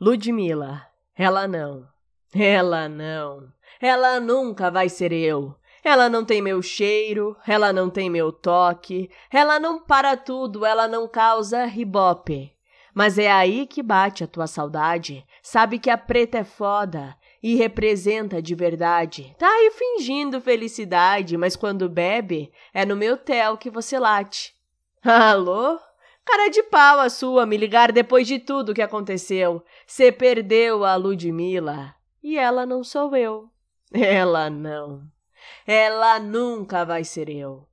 Ludmila, ela não. Ela não. Ela nunca vai ser eu. Ela não tem meu cheiro, ela não tem meu toque, ela não para tudo, ela não causa ribope. Mas é aí que bate a tua saudade. Sabe que a preta é foda e representa de verdade. Tá aí fingindo felicidade, mas quando bebe, é no meu tel que você late. Alô? Cara de pau a sua me ligar depois de tudo que aconteceu. Você perdeu a Ludmilla e ela não sou eu. Ela não. Ela nunca vai ser eu.